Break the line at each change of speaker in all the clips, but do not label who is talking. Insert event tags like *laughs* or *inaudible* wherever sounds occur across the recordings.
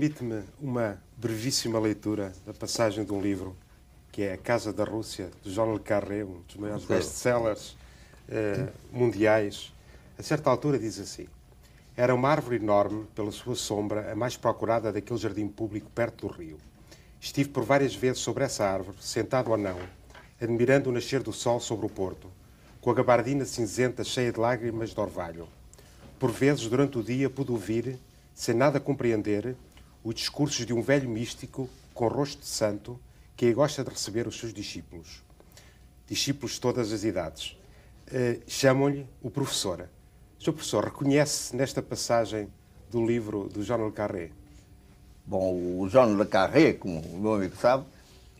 Permite-me uma brevíssima leitura da passagem de um livro que é A Casa da Rússia, de Jean Le Carré, um dos maiores best-sellers eh, mundiais. A certa altura diz assim: Era uma árvore enorme, pela sua sombra, a mais procurada daquele jardim público perto do rio. Estive por várias vezes sobre essa árvore, sentado ou não, admirando o nascer do sol sobre o porto, com a gabardina cinzenta cheia de lágrimas de orvalho. Por vezes, durante o dia, pude ouvir, sem nada compreender, os discursos de um velho místico com rosto de santo que gosta de receber os seus discípulos. Discípulos de todas as idades. Uh, Chamam-lhe o professor. Sr. Professor, reconhece nesta passagem do livro do Jean Le Carré?
Bom, o Jean Le Carré, como o meu amigo sabe,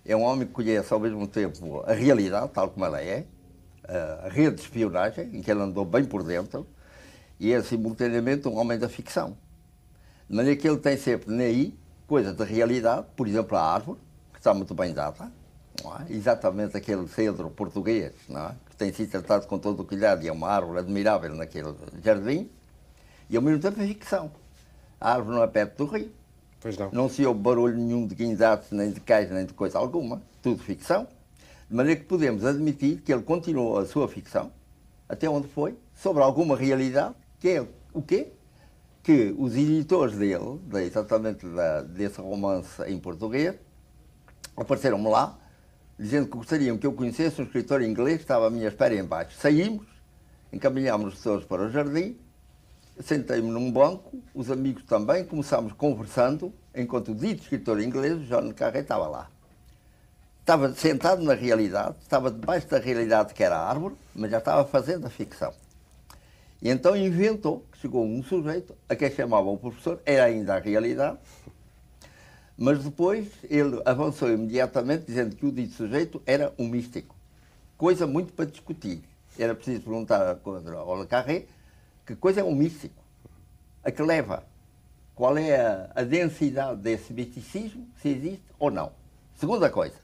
é um homem que conhece ao mesmo tempo a realidade, tal como ela é, a rede de espionagem, em que ele andou bem por dentro, e é simultaneamente um homem da ficção. De maneira que ele tem sempre aí coisas da realidade, por exemplo, a árvore, que está muito bem dada, é? exatamente aquele cedro português, é? que tem sido tratado com todo o cuidado e é uma árvore admirável naquele jardim, e ao mesmo tempo a ficção. A árvore não é perto do rio,
não.
não. se ouve barulho nenhum de guindados, nem de cais, nem de coisa alguma, tudo ficção, de maneira que podemos admitir que ele continuou a sua ficção, até onde foi, sobre alguma realidade, que é o quê? Que os editores dele, exatamente da, desse romance em português, apareceram-me lá, dizendo que gostariam que eu conhecesse um escritor inglês que estava à minha espera em baixo. Saímos, encaminhámos todos para o jardim, sentei-me num banco, os amigos também, começámos conversando, enquanto o dito escritor inglês, John Carré, estava lá. Estava sentado na realidade, estava debaixo da realidade que era a árvore, mas já estava fazendo a ficção. E então inventou, chegou um sujeito a quem chamavam professor, era ainda a realidade, mas depois ele avançou imediatamente dizendo que o dito sujeito era um místico. Coisa muito para discutir. Era preciso perguntar ao Le Carré que coisa é um místico. A que leva? Qual é a, a densidade desse misticismo, se existe ou não? Segunda coisa,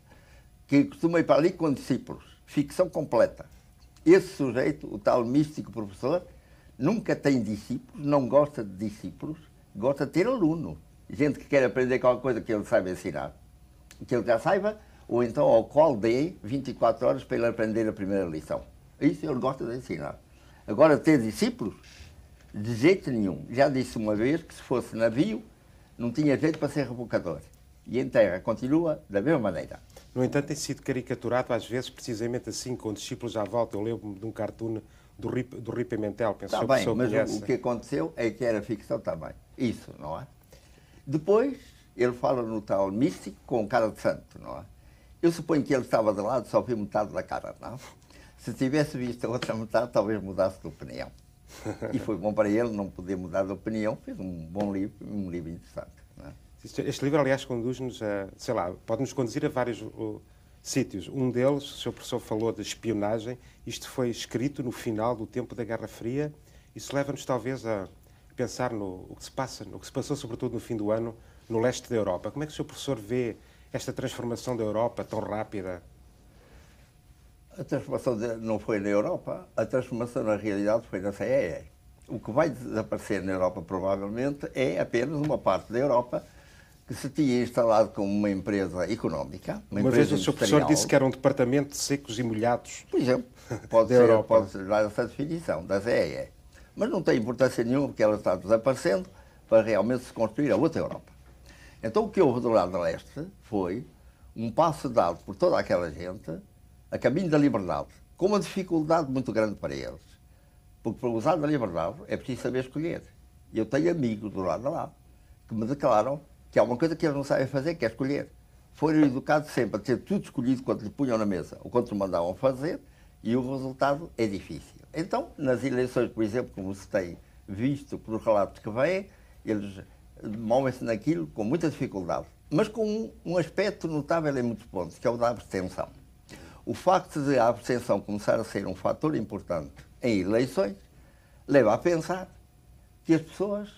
que costumei para ali com discípulos, ficção completa. Esse sujeito, o tal místico professor, nunca tem discípulos, não gosta de discípulos, gosta de ter aluno. Gente que quer aprender qualquer coisa que ele saiba ensinar. Que ele já saiba, ou então ao qual dê 24 horas para ele aprender a primeira lição. Isso ele gosta de ensinar. Agora, ter discípulos, de jeito nenhum. Já disse uma vez que se fosse navio, não tinha jeito para ser rebocador. E em terra continua da mesma maneira.
No entanto, tem sido caricaturado às vezes precisamente assim, com discípulos à volta. Eu lembro-me de um cartoon do Rui, do Rui Pimentel,
pensou Está bem, mas conhece. o que aconteceu é que era ficção também. Isso, não é? Depois, ele fala no tal místico com cara de santo, não é? Eu suponho que ele estava de lado, só viu metade da cara, não? Se tivesse visto a outra metade, talvez mudasse de opinião. E foi bom para ele não poder mudar de opinião, fez um bom livro, um livro interessante. É?
Este livro, aliás, conduz-nos a, sei lá, pode-nos conduzir a vários sítios. Um deles, o Sr. Professor falou de espionagem, isto foi escrito no final do tempo da Guerra Fria, isso leva-nos talvez a pensar no que se passa, no que se passou sobretudo no fim do ano no leste da Europa. Como é que o Sr. Professor vê esta transformação da Europa tão rápida?
A transformação não foi na Europa, a transformação na realidade foi na CEE. O que vai desaparecer na Europa provavelmente é apenas uma parte da Europa que se tinha instalado como uma empresa económica.
Uma, uma vez o Sr. Professor disse que era um departamento de secos e molhados.
Por exemplo, pode, *laughs* ser, pode ser dar essa definição da ZEE. Mas não tem importância nenhuma porque ela está desaparecendo para realmente se construir a outra Europa. Então o que houve do lado leste foi um passo dado por toda aquela gente a caminho da liberdade, com uma dificuldade muito grande para eles. Porque para usar da liberdade é preciso saber escolher. Eu tenho amigos do lado de lá que me declaram que há uma coisa que eles não sabem fazer, que é escolher. Foram educados sempre a ter tudo escolhido quando lhe punham na mesa ou quando lhe mandavam fazer e o resultado é difícil. Então, nas eleições, por exemplo, como se tem visto pelos relatos que vêm, eles movem-se naquilo com muita dificuldade, mas com um, um aspecto notável em muitos pontos, que é o da abstenção. O facto de a abstenção começar a ser um fator importante em eleições leva a pensar que as pessoas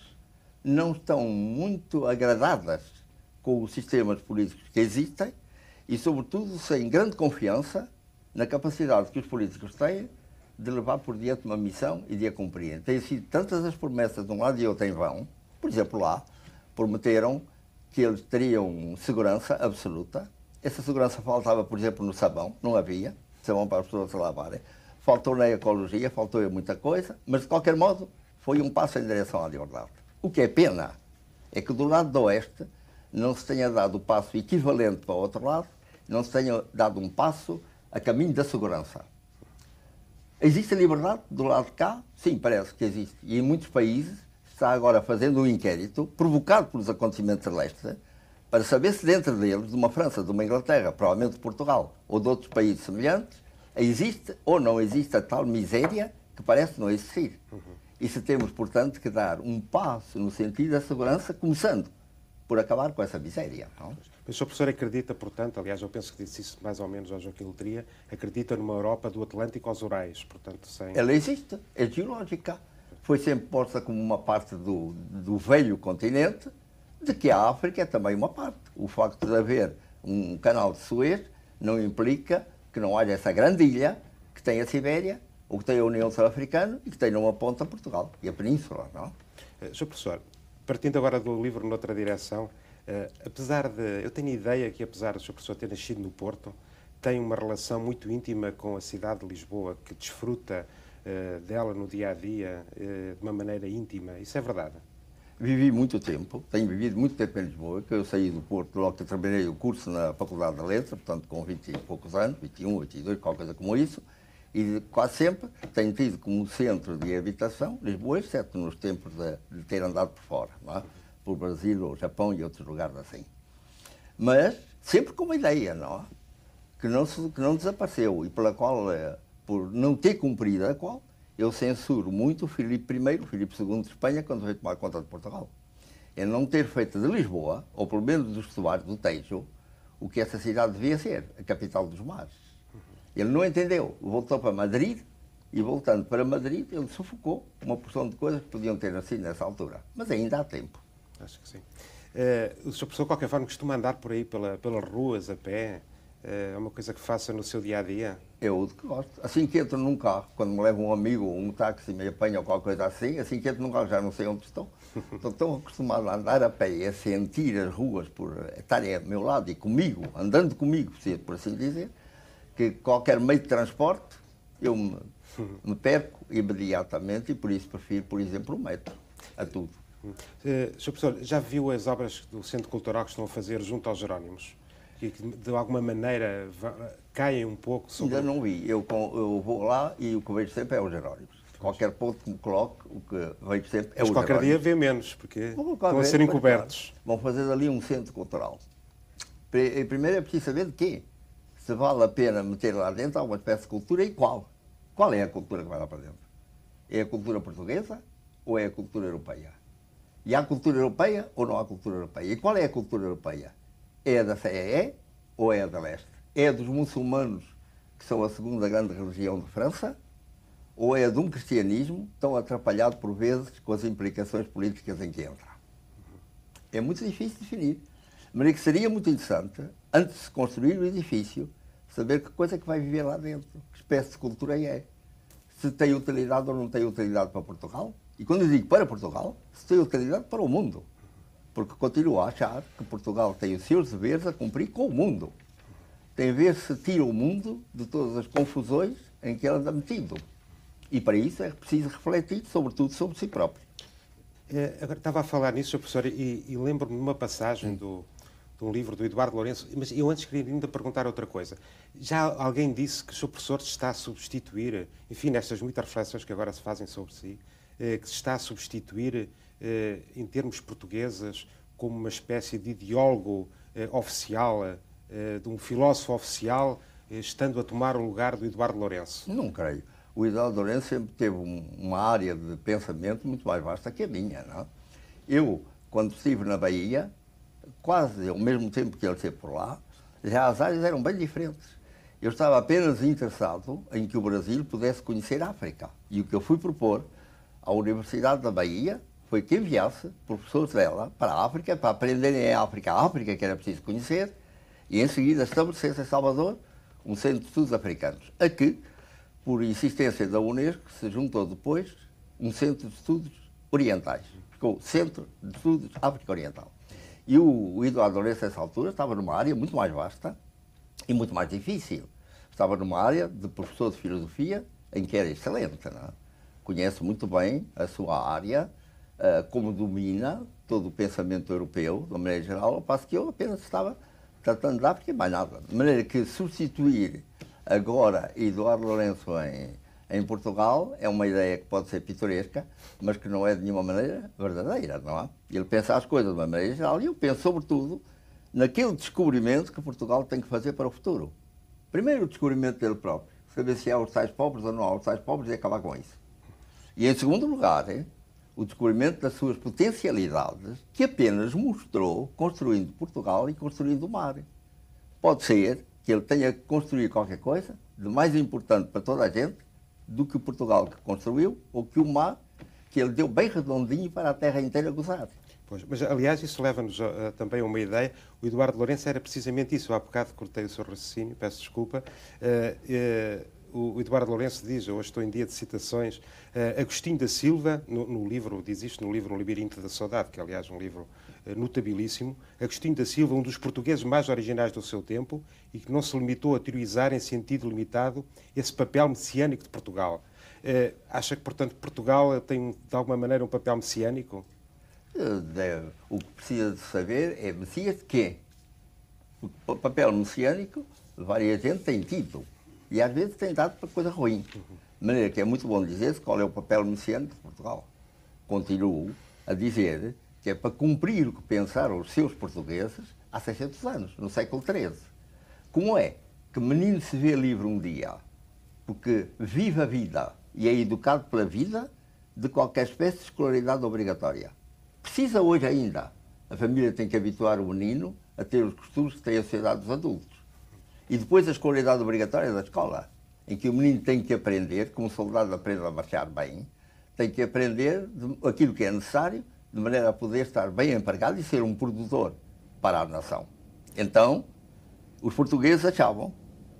não estão muito agradadas com os sistemas políticos que existem e, sobretudo, sem grande confiança na capacidade que os políticos têm de levar por diante uma missão e de a cumprir. Têm sido tantas as promessas de um lado e outro em vão, por exemplo, lá, prometeram que eles teriam segurança absoluta. Essa segurança faltava, por exemplo, no sabão, não havia sabão para as pessoas se lavarem. Faltou na ecologia, faltou em muita coisa, mas de qualquer modo foi um passo em direção à liberdade. O que é pena é que do lado do oeste não se tenha dado o passo equivalente para o outro lado, não se tenha dado um passo a caminho da segurança. Existe liberdade do lado de cá? Sim, parece que existe. E em muitos países está agora fazendo um inquérito, provocado pelos acontecimentos celestes, para saber se dentro deles, de uma França, de uma Inglaterra, provavelmente de Portugal ou de outros países semelhantes, existe ou não existe a tal miséria que parece não existir. Uhum. E se temos, portanto, que dar um passo no sentido da segurança, começando por acabar com essa miséria. Não?
Mas o Sr. Professor acredita, portanto, aliás, eu penso que disse isso mais ou menos ao Joaquim Letria, acredita numa Europa do Atlântico aos Urais, portanto, sem...
Ela existe, é geológica. Foi sempre posta como uma parte do, do velho continente, de que a África é também uma parte. O facto de haver um canal de Suez não implica que não haja essa grande ilha que tem a Sibéria, ou que tem a União Sul-Africana e que tem numa ponta Portugal e a Península, não?
Uh, Sr. Professor, partindo agora do livro noutra direção, uh, apesar de... Eu tenho a ideia que, apesar do Sr. Professor ter nascido no Porto, tem uma relação muito íntima com a cidade de Lisboa, que desfruta uh, dela no dia-a-dia -dia, de uma maneira íntima. Isso é verdade?
Vivi muito tempo, tenho vivido muito tempo em Lisboa, que eu saí do Porto logo que terminei o curso na Faculdade de Letras, portanto com 20 e poucos anos, 21, 22, qualquer coisa como isso, e quase sempre tenho tido como centro de habitação Lisboa, exceto nos tempos de, de ter andado por fora, é? por Brasil, ou Japão e outros lugares assim. Mas sempre com uma ideia, não é? que, não, que não desapareceu e pela qual, eh, por não ter cumprido a qual, eu censuro muito o Filipe I, o Filipe II de Espanha, quando veio tomar conta de Portugal. É não ter feito de Lisboa, ou pelo menos dos estuários do Tejo, o que essa cidade devia ser, a capital dos mares. Ele não entendeu, voltou para Madrid, e voltando para Madrid, ele sufocou uma porção de coisas que podiam ter nascido nessa altura. Mas ainda há tempo.
Acho que sim. Uh, o Sr. Professor, de qualquer forma, costuma andar por aí pela, pelas ruas a pé? Eh, é uma coisa que faça no seu dia a dia?
Eu que gosto. Assim que entro num carro, quando me leva um amigo ou um táxi me apanha ou qualquer coisa assim, assim que entro num carro já não sei onde estou. *laughs* Estou tão acostumado a andar a pé e a sentir as ruas por estarem ao meu lado e comigo, andando comigo, por assim dizer, que qualquer meio de transporte eu me, me perco imediatamente e por isso prefiro, por exemplo, o metro a tudo.
Uh, Sr. Professor, já viu as obras do Centro Cultural que estão a fazer junto aos Jerónimos? que de alguma maneira caem um pouco
sobre... Ainda não vi. Eu, eu vou lá e o que vejo sempre é os Jerónimos. Qualquer ponto que me coloque, o que vejo sempre é
Mas
os
qualquer
Jerónimos.
dia vê menos, porque estão a ser encobertos.
Vão fazer ali um centro cultural. Primeiro é preciso saber de quê. Se vale a pena meter lá dentro alguma espécie de cultura e qual. Qual é a cultura que vai lá para dentro? É a cultura portuguesa ou é a cultura europeia? E há cultura europeia ou não há cultura europeia? E qual é a cultura europeia? é da CEE ou é da Leste? É dos muçulmanos, que são a segunda grande religião de França, ou é de um cristianismo tão atrapalhado por vezes com as implicações políticas em que entra? É muito difícil definir. Mas é que seria muito interessante, antes de se construir o edifício, saber que coisa é que vai viver lá dentro, que espécie de cultura é. Se tem utilidade ou não tem utilidade para Portugal. E quando eu digo para Portugal, se tem utilidade para o mundo porque continuo a achar que Portugal tem os seus deveres a cumprir com o mundo. Tem a ver se tira o mundo de todas as confusões em que ele anda metido. E para isso é preciso refletir, sobretudo, sobre si próprio.
É, agora estava a falar nisso, professor, e, e lembro-me de uma passagem do, de um livro do Eduardo Lourenço, mas eu antes queria ainda perguntar outra coisa. Já alguém disse que o seu professor se está a substituir, enfim, nestas muitas reflexões que agora se fazem sobre si, eh, que se está a substituir eh, em termos portugueses, como uma espécie de ideólogo eh, oficial, de um filósofo oficial, estando a tomar o lugar do Eduardo Lourenço?
Não creio. O Eduardo Lourenço sempre teve uma área de pensamento muito mais vasta que a minha. Não? É? Eu, quando estive na Bahia, quase ao mesmo tempo que ele esteve por lá, já as áreas eram bem diferentes. Eu estava apenas interessado em que o Brasil pudesse conhecer a África. E o que eu fui propor à Universidade da Bahia foi que enviasse professores dela para a África, para aprenderem a África, a África que era preciso conhecer, e em seguida estabelecesse em Salvador um centro de estudos africanos. A que, por insistência da Unesco, se juntou depois um centro de estudos orientais. ficou Centro de Estudos África Oriental. E o, o Lourenço, nessa altura, estava numa área muito mais vasta e muito mais difícil. Estava numa área de professor de filosofia em que era excelente. É? Conhece muito bem a sua área, uh, como domina todo o pensamento europeu, de uma maneira geral, ao passo que eu apenas estava tratando de África e mais nada. De maneira que substituir agora Eduardo Lourenço em, em Portugal é uma ideia que pode ser pitoresca, mas que não é de nenhuma maneira verdadeira, não é? Ele pensa as coisas de uma maneira geral e eu penso, sobretudo, naquele descobrimento que Portugal tem que fazer para o futuro. Primeiro, o descobrimento dele próprio, saber se há os tais pobres ou não há os tais pobres e acabar com isso. E, em segundo lugar, hein, o descobrimento das suas potencialidades, que apenas mostrou construindo Portugal e construindo o mar. Pode ser que ele tenha que construir qualquer coisa de mais importante para toda a gente do que o Portugal que construiu ou que o mar que ele deu bem redondinho para a terra inteira gozar.
Pois, mas, aliás, isso leva-nos uh, também a uma ideia. O Eduardo Lourenço era precisamente isso. Há bocado cortei o seu raciocínio, peço desculpa. Uh, uh, o Eduardo Lourenço diz, hoje estou em dia de citações, Agostinho da Silva, no, no, livro, diz isto no livro O Labirinto da Saudade, que é, aliás, um livro notabilíssimo. Agostinho da Silva, um dos portugueses mais originais do seu tempo e que não se limitou a teorizar em sentido limitado esse papel messiânico de Portugal. acha que, portanto, Portugal tem, de alguma maneira, um papel messiânico?
deve, o que precisa de saber é Messias de quê? O papel messiânico, várias gente tem tido. E às vezes tem dado para coisa ruim. De maneira que é muito bom dizer-se qual é o papel messiânico de Portugal. Continuo a dizer que é para cumprir o que pensaram os seus portugueses há 600 anos, no século XIII. Como é que menino se vê livre um dia porque vive a vida e é educado pela vida de qualquer espécie de escolaridade obrigatória? Precisa hoje ainda. A família tem que habituar o menino a ter os costumes que tem a sociedade dos adultos. E depois a escolaridade obrigatória da escola, em que o menino tem que aprender, como o soldado aprende a marchar bem, tem que aprender aquilo que é necessário, de maneira a poder estar bem empregado e ser um produtor para a nação. Então, os portugueses achavam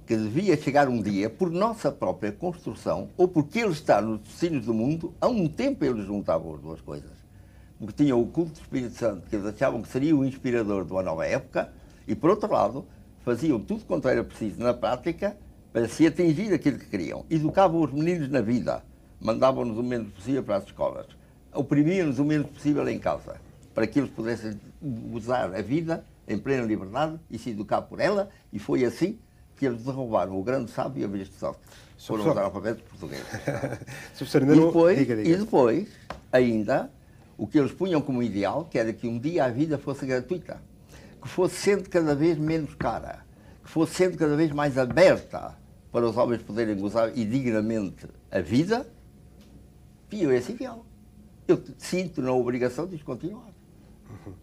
que devia chegar um dia, por nossa própria construção, ou porque ele está nos destinos do mundo, a um tempo eles juntavam as duas coisas porque tinham o culto do Espírito Santo, que eles achavam que seria o inspirador de uma nova época, e por outro lado, faziam tudo quanto era preciso na prática para se atingir aquilo que queriam. Educavam os meninos na vida, mandavam-nos o menos possível para as escolas, oprimiam-nos o menos possível em casa, para que eles pudessem usar a vida em plena liberdade e se educar por ela, e foi assim que eles derrubaram o grande sábio e a besta sorte. Foram os analfabetos portugueses. *laughs* e depois, e depois, ainda, o que eles punham como ideal, que era que um dia a vida fosse gratuita, que fosse sendo cada vez menos cara, que fosse sendo cada vez mais aberta para os homens poderem gozar e dignamente a vida, eu esse ideal. Eu sinto na obrigação de continuar.
Uhum.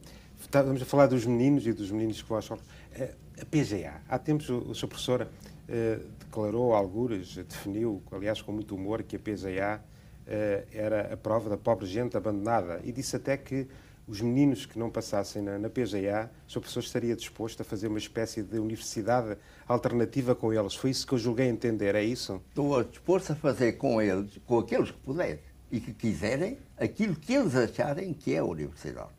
Estamos a falar dos meninos e dos meninos que vão à escola. Eh, a PGA, há tempos o, o Sr. Professor eh, declarou, algures, definiu, aliás com muito humor, que a PGA eh, era a prova da pobre gente abandonada e disse até que os meninos que não passassem na, na PGA, o Sr. Professor estaria disposto a fazer uma espécie de universidade alternativa com eles. Foi isso que eu julguei entender, é isso?
Estou disposto a fazer com eles, com aqueles que puderem e que quiserem, aquilo que eles acharem que é a universidade.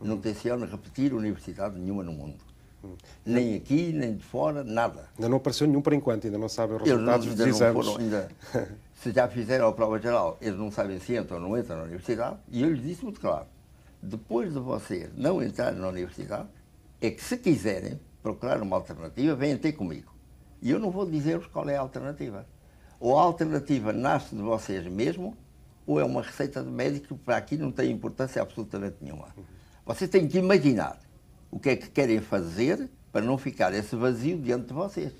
Não tenciono repetir universidade nenhuma no mundo. Hum. Nem aqui, nem de fora, nada.
Ainda não apareceu nenhum por enquanto, ainda não sabem os resultados não, dos exames. Foram, ainda, *laughs*
se já fizeram a prova geral, eles não sabem se entram ou não entram na universidade, e eu lhes disse muito claro, depois de vocês não entrarem na universidade, é que se quiserem procurar uma alternativa, venham ter comigo. E eu não vou dizer-vos qual é a alternativa. Ou a alternativa nasce de vocês mesmo, ou é uma receita de médico que para aqui não tem importância absolutamente nenhuma. Vocês têm que imaginar o que é que querem fazer para não ficar esse vazio diante de vocês.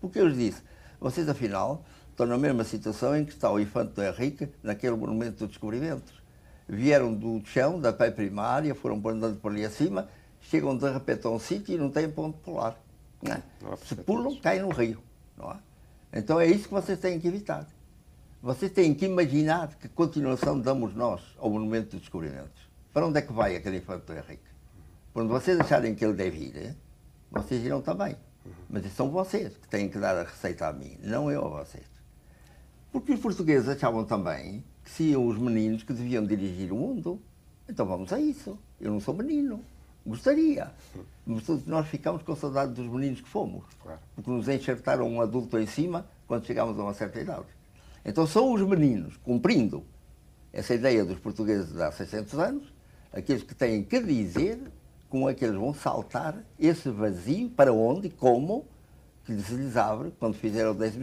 Porque eu lhes disse, vocês afinal estão na mesma situação em que está o Infante do Henrique naquele monumento dos descobrimentos. Vieram do chão, da pé primária, foram andando por ali acima, chegam de repente a um sítio e não têm ponto pular. Não é? Se pulam, caem no rio. Não é? Então é isso que vocês têm que evitar. Vocês têm que imaginar que continuação damos nós ao monumento dos descobrimentos. Para onde é que vai aquele Infante do Henrique? Quando vocês acharem que ele deve ir, vocês irão também. Mas são vocês que têm que dar a receita a mim, não eu a vocês. Porque os portugueses achavam também que seriam os meninos que deviam dirigir o mundo. Então vamos a isso. Eu não sou menino. Gostaria. Mas todos nós ficamos com saudade dos meninos que fomos. Porque nos enxertaram um adulto em cima quando chegámos a uma certa idade. Então são os meninos, cumprindo essa ideia dos portugueses de há 600 anos, aqueles que têm que dizer como é que eles vão saltar esse vazio, para onde, como, que se lhes abre quando fizeram o 12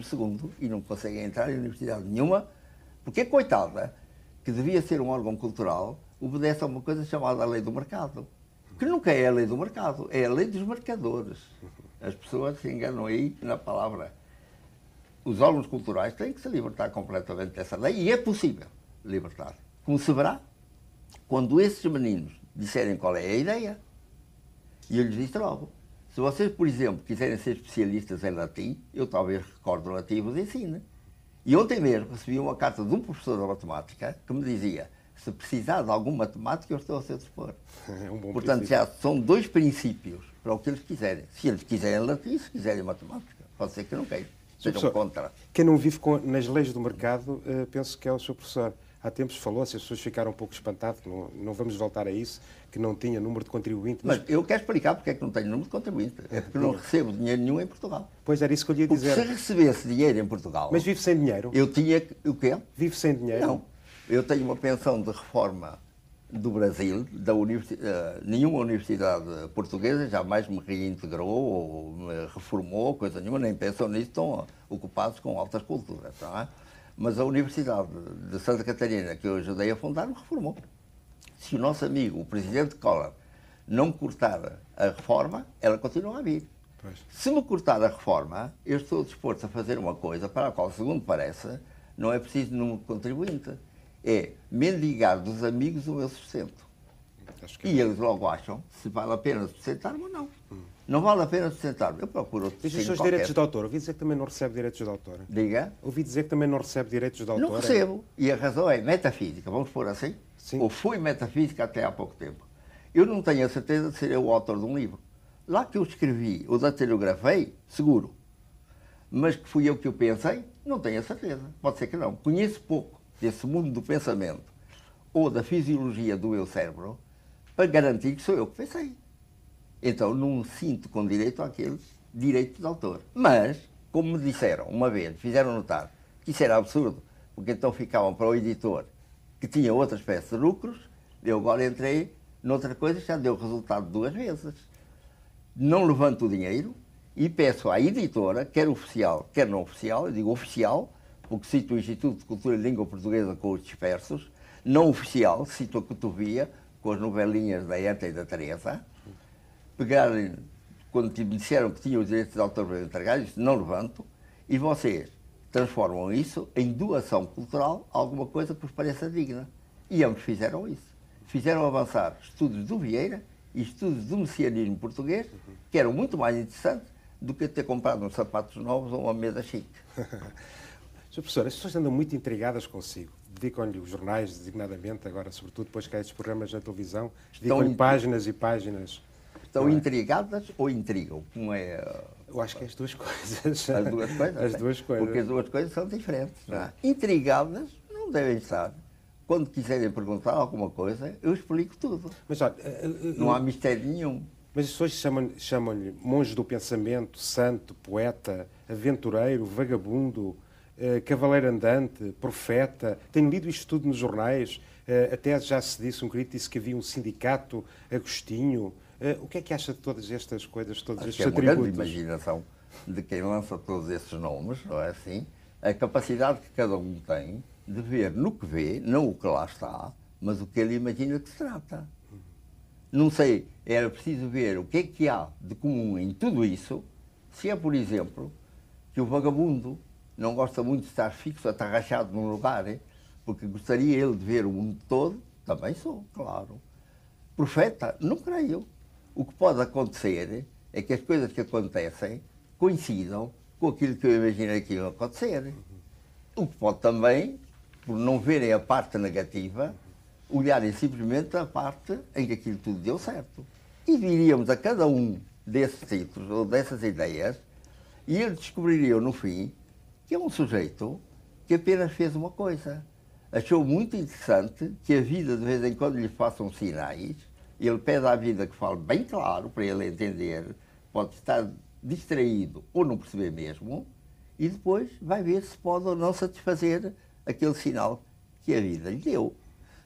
e não conseguem entrar em universidade nenhuma, porque, coitada, que devia ser um órgão cultural, obedece a uma coisa chamada a lei do mercado. Que nunca é a lei do mercado, é a lei dos marcadores. As pessoas se enganam aí na palavra. Os órgãos culturais têm que se libertar completamente dessa lei e é possível libertar. Como se verá quando esses meninos disserem qual é a ideia. E eu lhes disse logo: se vocês, por exemplo, quiserem ser especialistas em latim, eu talvez recorde o latim e vos ensine. E ontem mesmo recebi uma carta de um professor de matemática que me dizia: se precisar de algum matemática, eu estou a seu dispor. *laughs*
É um
Portanto,
princípio.
já são dois princípios para o que eles quiserem. Se eles quiserem latim, se quiserem matemática. Pode ser que não queiram. Sejam
Professor,
contra.
Quem não vive com- nas leis do mercado, eh, penso que é o seu professor. Há tempos falou-se, as pessoas ficaram um pouco espantadas, não, não vamos voltar a isso, que não tinha número de contribuinte. Mas,
Mas eu quero explicar porque é que não tenho número de contribuinte. É porque não recebo dinheiro nenhum em Portugal.
pois era isso que eu lhe ia
Porque se
dizer.
recebesse dinheiro em Portugal,
Mas vive sem dinheiro?
eu tinha. O quê?
Vive sem dinheiro?
Não. Eu tenho uma pensão de reforma do Brasil, da universi eh, nenhuma universidade portuguesa jamais me reintegrou ou me reformou, coisa nenhuma, nem pensam nisso, estão ocupados com altas culturas. Não é? Mas a Universidade de Santa Catarina, que eu ajudei a fundar, me reformou. Se o nosso amigo, o presidente Collor, não cortar a reforma, ela continua a vir.
Pois.
Se me cortar a reforma, eu estou disposto a fazer uma coisa para a qual, segundo parece, não é preciso número de contribuinte. É mendigar dos amigos o meu sustento.
Acho que
E eles logo acham se vale a pena sustentar-me ou não. Não vale a pena sustentar-me. Eu procuro outro
Diz os seus
qualquer.
direitos de autor. Ouvi dizer que também não recebe direitos de autor.
Diga.
Ouvi dizer que também não recebe direitos de autor.
Não recebo. E a razão é metafísica, vamos pôr assim?
Sim.
Ou fui metafísica até há pouco tempo. Eu não tenho a certeza de ser eu o autor de um livro. Lá que eu escrevi ou datilografei, seguro. Mas que fui eu que o pensei, não tenho a certeza. Pode ser que não. Conheço pouco desse mundo do pensamento ou da fisiologia do meu cérebro para garantir que sou eu que pensei. Então não sinto com direito àquele direito de autor. Mas, como me disseram uma vez, fizeram notar que isso era absurdo, porque então ficavam para o editor que tinha outra espécie de lucros, eu agora entrei noutra coisa já deu resultado duas vezes. Não levanto o dinheiro e peço à editora, quer oficial, quer não oficial, eu digo oficial, porque cito o Instituto de Cultura e Língua Portuguesa com os dispersos, não oficial, cito a Cotovia, com as novelinhas da Eta e da Teresa, pegarem, quando me disseram que tinham os direitos de autor para entregar, disse, não levanto, e vocês transformam isso em doação cultural, alguma coisa que vos pareça digna. E ambos fizeram isso. Fizeram avançar estudos do Vieira e estudos do messianismo português, que eram muito mais interessantes do que ter comprado uns sapatos novos ou uma mesa chique. *laughs*
Sr. Professor, as pessoas andam muito intrigadas consigo. Dedicam-lhe os jornais, designadamente, agora, sobretudo depois que há estes programas na televisão, dedicam-lhe
in-
páginas e páginas.
Estão
é?
intrigadas ou intrigam? Como é uh,
Eu acho que é as duas coisas.
as duas coisas?
As
né?
duas coisas.
Porque as duas coisas são diferentes. não é? Intrigadas não devem estar. Quando quiserem perguntar alguma coisa, eu explico tudo.
Mas olha, eh, eh,
Não há mistério nenhum.
Mas as pessoas chamam- chamam-lhe monge do pensamento, santo, poeta, aventureiro, vagabundo, eh, cavaleiro andante, profeta. Tenho lido isto tudo nos jornais. Eh, até já se disse, um crítico disse que havia um sindicato Agostinho. Eh, o que é que acha de todas estas coisas, todos
Acho que
estes
é uma grande
atributos?
imaginação de quem lança todos esses nomes, não é assim? A capacidade que cada um tem de ver no que vê, não o que lá está, mas o que ele imagina que se trata. Não sei, era preciso ver o que é que há de comum em tudo isso, se é, por exemplo, que o vagabundo não gosta muito de estar fixo, atarrachado num lugar, hein? porque gostaria ele de ver o mundo todo, também sou, claro. Profeta, não creio. O que pode acontecer é que as coisas que acontecem coincidam com aquilo que eu imaginei que ia acontecer. O que pode também, por não verem a parte negativa, olharem simplesmente a parte em que aquilo tudo deu certo. E diríamos a cada um desses títulos ou dessas ideias, e eles descobririam no fim que é um sujeito que apenas fez uma coisa. achou muito interessante que a vida de vez em quando lhe façam sinais. Ele pede à vida que fale bem claro para ele entender. Pode estar distraído ou não perceber mesmo. E depois vai ver se pode ou não satisfazer aquele sinal que a vida lhe deu.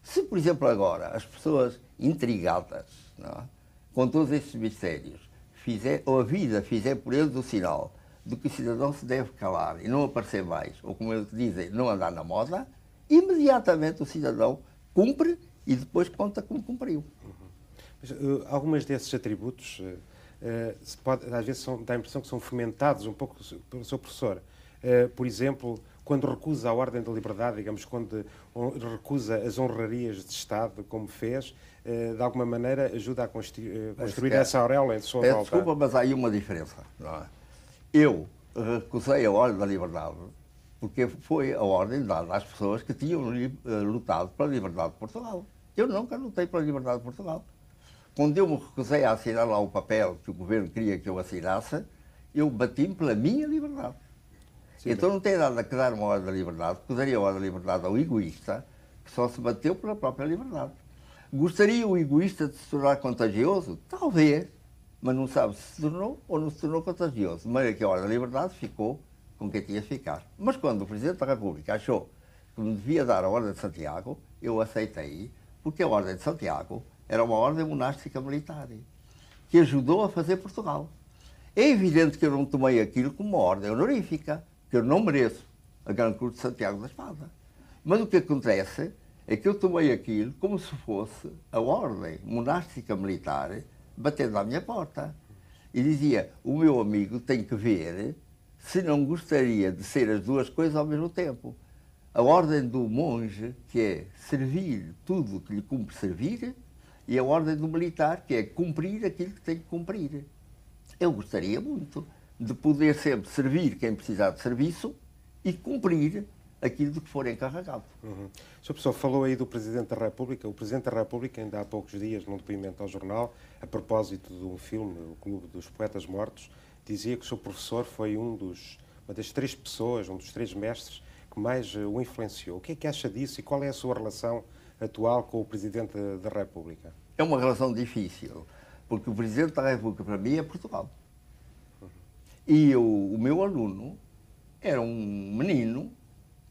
Se, por exemplo, agora as pessoas intrigadas é? com todos estes mistérios fizer, ou a vida fizer por eles o sinal de que o cidadão se deve calar e não aparecer mais, ou como eles dizem, não andar na moda, imediatamente o cidadão cumpre e depois conta como cumpriu. Uhum.
Mas, uh, algumas desses atributos, uh, uh, pode, às vezes são, dá a impressão que são fomentados um pouco pelo seu professor. por exemplo, quando recusa a ordem da liberdade, digamos, quando recusa as honrarias de Estado, como fez, de alguma maneira ajuda a construir, construir essa auréola em sua
volta. Desculpa, mas há aí uma diferença. Não é? Eu recusei a ordem da liberdade porque foi a ordem dada às pessoas que tinham eh, lutado pela liberdade de Portugal. Eu nunca lutei pela liberdade de Portugal. Quando eu me recusei a assinar lá o papel que o governo queria que eu assinasse, eu bati-me pela minha liberdade. Sim, então não tem nada que dar uma ordem da liberdade, porque daria a ordem da liberdade ao egoísta, que só se bateu pela própria liberdade. Gostaria o egoísta de se tornar contagioso? Talvez mas não sabe se tornou ou não se tornou contagioso. De maneira que a Ordem da Liberdade ficou com quem tinha de ficar. Mas quando o Presidente da República achou que me devia dar a Ordem de Santiago, eu aceitei, porque a Ordem de Santiago era uma ordem monástica militar que ajudou a fazer Portugal. É evidente que eu não tomei aquilo como uma ordem honorífica, que eu não mereço a Grande Cruz de Santiago da Espada. Mas o que acontece é que eu tomei aquilo como se fosse a ordem monástica militar batendo à minha porta. E dizia: O meu amigo tem que ver se não gostaria de ser as duas coisas ao mesmo tempo. A ordem do monge, que é servir tudo que lhe cumpre servir, e a ordem do militar, que é cumprir aquilo que tem que cumprir. Eu gostaria muito de poder sempre servir quem precisar de serviço e cumprir aquilo de que for encarregado.
Uhum. O Sr. Professor falou aí do Presidente da República. O Presidente da República, ainda há poucos dias, num depoimento ao jornal, a propósito de um filme, O Clube dos Poetas Mortos, dizia que o seu professor foi um dos, uma das três pessoas, um dos três mestres que mais o influenciou. O que é que acha disso e qual é a sua relação atual com o Presidente da República?
É uma relação difícil, porque o Presidente da República, para mim, é Portugal. Uhum. E eu, o meu aluno era um menino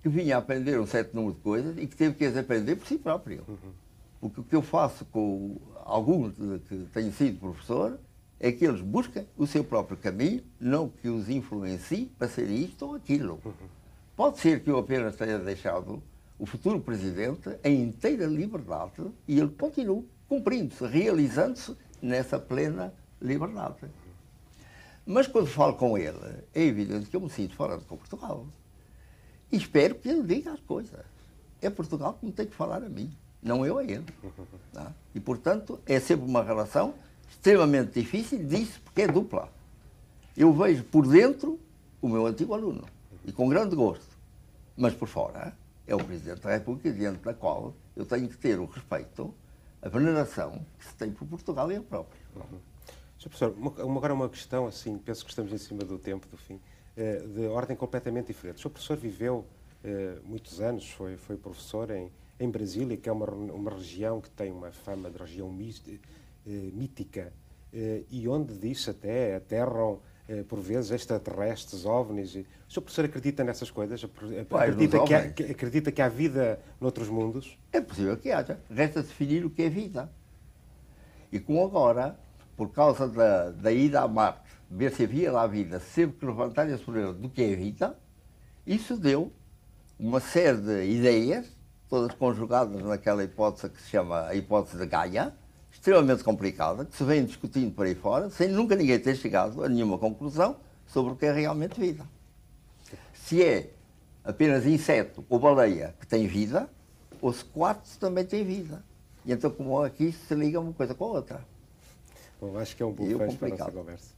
que vinha aprender um certo número de coisas e que teve que as aprender por si próprio. Uhum. Porque o que eu faço com alguns que tenho sido professor é que eles buscam o seu próprio caminho, não que os influencie para ser isto ou aquilo. Uhum. Pode ser que eu apenas tenha deixado o futuro presidente em inteira liberdade e ele continue cumprindo-se, realizando-se nessa plena liberdade. Mas quando falo com ele, é evidente que eu me sinto fora de Portugal. Espero que ele diga as coisas. É Portugal que me tem que falar a mim, não eu a ele. Tá? E, portanto, é sempre uma relação extremamente difícil disso, porque é dupla. Eu vejo por dentro o meu antigo aluno, e com grande gosto. Mas por fora é o Presidente da República, diante da qual eu tenho que ter o respeito, a veneração que se tem por Portugal e eu próprio.
Uhum. Sr. Professor, uma, agora uma questão, assim, penso que estamos em cima do tempo, do fim. Eh, de ordem completamente diferente. O seu professor viveu eh, muitos anos, foi, foi professor em, em Brasília, que é uma, uma região que tem uma fama de região eh, mítica e onde diz até aterram por vezes extraterrestres, ovnis. O seu professor acredita nessas coisas? Acredita que, há, acredita que há vida noutros mundos?
É possível que haja. Resta definir o que é vida. E como agora, por causa da, da ida a Marte, ver se havia lá vida, sempre que levantarem esse problema do que é vida, isso deu uma série de ideias, todas conjugadas naquela hipótese que se chama a hipótese de Gaia, extremamente complicada, que se vem discutindo por aí fora, sem nunca ninguém ter chegado a nenhuma conclusão sobre o que é realmente vida. Se é apenas inseto ou baleia que tem vida, ou se quartzo também tem vida. E então, como aqui se liga uma coisa com a outra.
Bom, acho que é um bom fecho para a nossa conversa.